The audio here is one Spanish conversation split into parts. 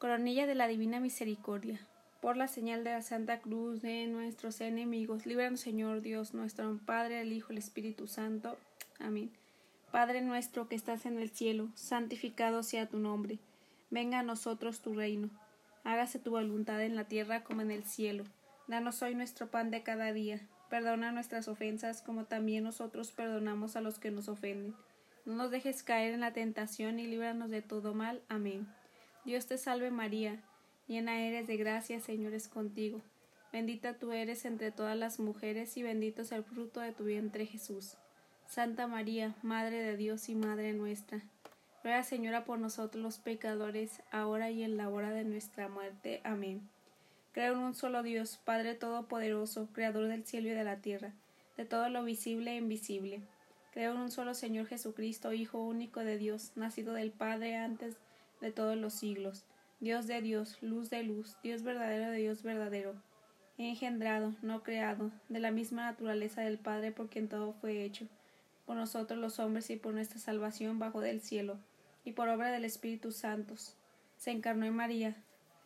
Coronilla de la Divina Misericordia. Por la señal de la Santa Cruz de nuestros enemigos, líbranos Señor Dios nuestro, Padre, el Hijo, el Espíritu Santo. Amén. Padre nuestro que estás en el cielo, santificado sea tu nombre. Venga a nosotros tu reino. Hágase tu voluntad en la tierra como en el cielo. Danos hoy nuestro pan de cada día. Perdona nuestras ofensas como también nosotros perdonamos a los que nos ofenden. No nos dejes caer en la tentación y líbranos de todo mal. Amén. Dios te salve María, llena eres de gracia, Señor es contigo. Bendita tú eres entre todas las mujeres y bendito es el fruto de tu vientre Jesús. Santa María, Madre de Dios y Madre nuestra, ruega Señora por nosotros los pecadores, ahora y en la hora de nuestra muerte. Amén. Creo en un solo Dios, Padre Todopoderoso, Creador del cielo y de la tierra, de todo lo visible e invisible. Creo en un solo Señor Jesucristo, Hijo único de Dios, nacido del Padre antes de de todos los siglos, Dios de Dios, luz de luz, Dios verdadero de Dios verdadero, engendrado, no creado, de la misma naturaleza del Padre por quien todo fue hecho, por nosotros los hombres y por nuestra salvación bajo del cielo, y por obra del Espíritu Santo. Se encarnó en María,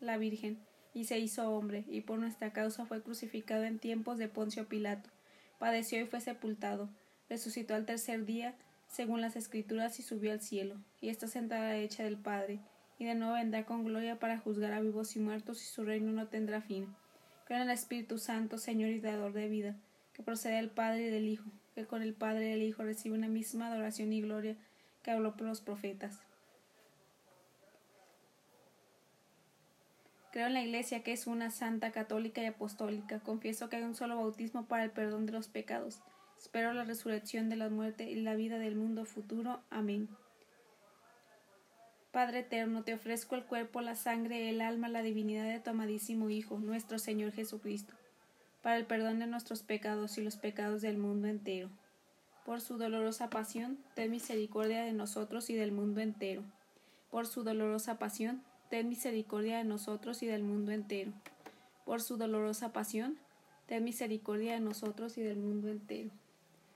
la Virgen, y se hizo hombre, y por nuestra causa fue crucificado en tiempos de Poncio Pilato, padeció y fue sepultado, resucitó al tercer día, según las Escrituras, y subió al cielo, y está sentada a la derecha del Padre, y de nuevo vendrá con gloria para juzgar a vivos y muertos, y su reino no tendrá fin. Creo en el Espíritu Santo, Señor y dador de vida, que procede del Padre y del Hijo, que con el Padre y el Hijo recibe una misma adoración y gloria que habló por los profetas. Creo en la Iglesia que es una santa, católica y apostólica. Confieso que hay un solo bautismo para el perdón de los pecados Espero la resurrección de la muerte y la vida del mundo futuro. Amén. Padre eterno, te ofrezco el cuerpo, la sangre, el alma, la divinidad de tu amadísimo Hijo, nuestro Señor Jesucristo, para el perdón de nuestros pecados y los pecados del mundo entero. Por su dolorosa pasión, ten misericordia de nosotros y del mundo entero. Por su dolorosa pasión, ten misericordia de nosotros y del mundo entero. Por su dolorosa pasión, ten misericordia de nosotros y del mundo entero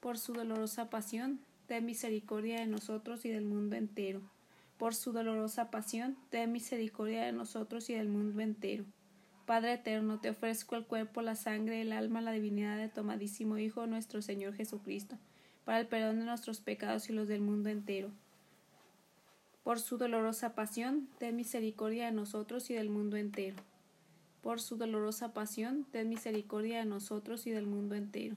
por su dolorosa pasión, ten misericordia de nosotros y del mundo entero. Por su dolorosa pasión, ten misericordia de nosotros y del mundo entero. Padre eterno, te ofrezco el cuerpo, la sangre, el alma, la divinidad de tu amadísimo Hijo, nuestro Señor Jesucristo, para el perdón de nuestros pecados y los del mundo entero. Por su dolorosa pasión, ten misericordia de nosotros y del mundo entero. Por su dolorosa pasión, ten misericordia de nosotros y del mundo entero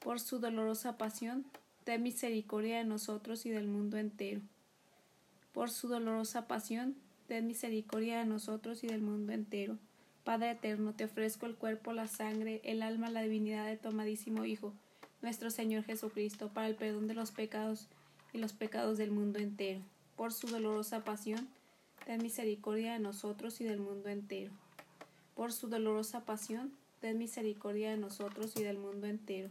por su dolorosa pasión, ten misericordia de nosotros y del mundo entero. Por su dolorosa pasión, ten misericordia de nosotros y del mundo entero. Padre eterno, te ofrezco el cuerpo, la sangre, el alma, la divinidad de tu amadísimo Hijo, nuestro Señor Jesucristo, para el perdón de los pecados y los pecados del mundo entero. Por su dolorosa pasión, ten misericordia de nosotros y del mundo entero. Por su dolorosa pasión, ten misericordia de nosotros y del mundo entero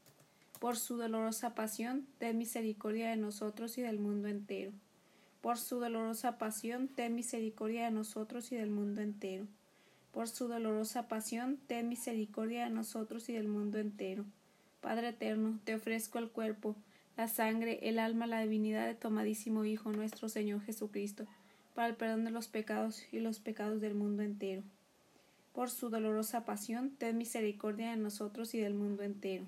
por su dolorosa pasión, ten misericordia de nosotros y del mundo entero. Por su dolorosa pasión, ten misericordia de nosotros y del mundo entero. Por su dolorosa pasión, ten misericordia de nosotros y del mundo entero. Padre eterno, te ofrezco el cuerpo, la sangre, el alma, la divinidad de tu amadísimo Hijo, nuestro Señor Jesucristo, para el perdón de los pecados y los pecados del mundo entero. Por su dolorosa pasión, ten misericordia de nosotros y del mundo entero.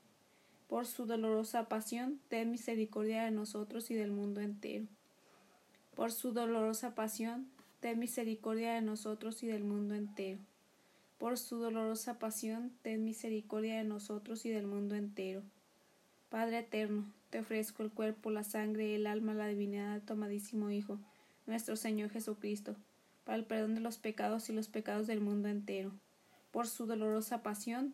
Por su dolorosa pasión, ten misericordia de nosotros y del mundo entero. Por su dolorosa pasión, ten misericordia de nosotros y del mundo entero por su dolorosa pasión, ten misericordia de nosotros y del mundo entero. Padre eterno, te ofrezco el cuerpo, la sangre, el alma, la divinidad de tu amadísimo Hijo, nuestro Señor Jesucristo, para el perdón de los pecados y los pecados del mundo entero. Por su dolorosa pasión,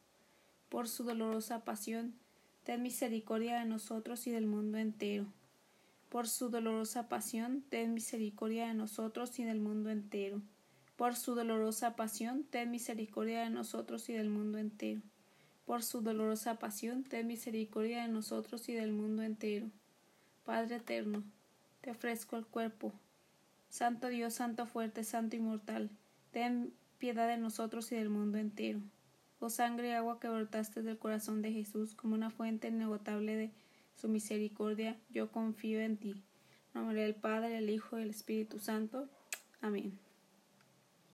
Por su dolorosa pasión, ten misericordia de nosotros y del mundo entero. Por su dolorosa pasión, ten misericordia de nosotros y del mundo entero por su dolorosa pasión, ten misericordia de nosotros y del mundo entero. Por su dolorosa pasión, ten misericordia de nosotros y del mundo entero. Padre eterno, te ofrezco el cuerpo. Santo Dios, Santo fuerte, Santo inmortal, ten piedad de nosotros y del mundo entero. Oh sangre y agua que brotaste del corazón de Jesús como una fuente inagotable de su misericordia, yo confío en ti. En nombre del Padre, el Hijo y el Espíritu Santo. Amén.